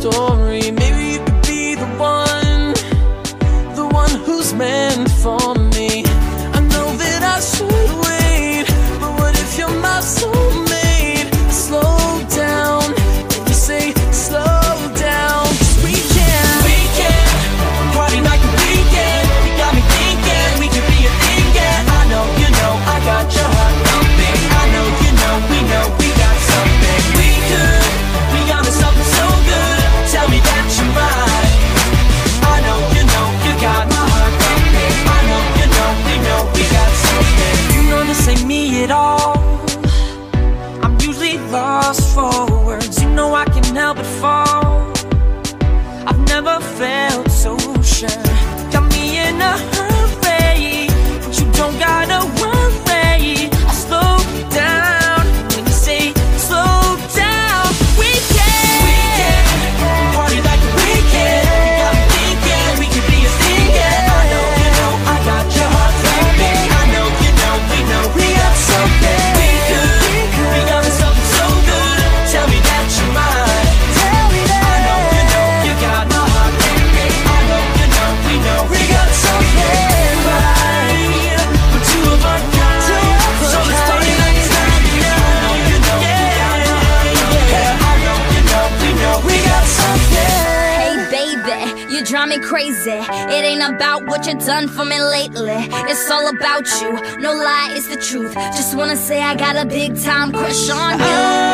storm Can't help but fall drive me crazy. It ain't about what you done for me lately. It's all about you. No lie, it's the truth. Just wanna say I got a big time crush on you.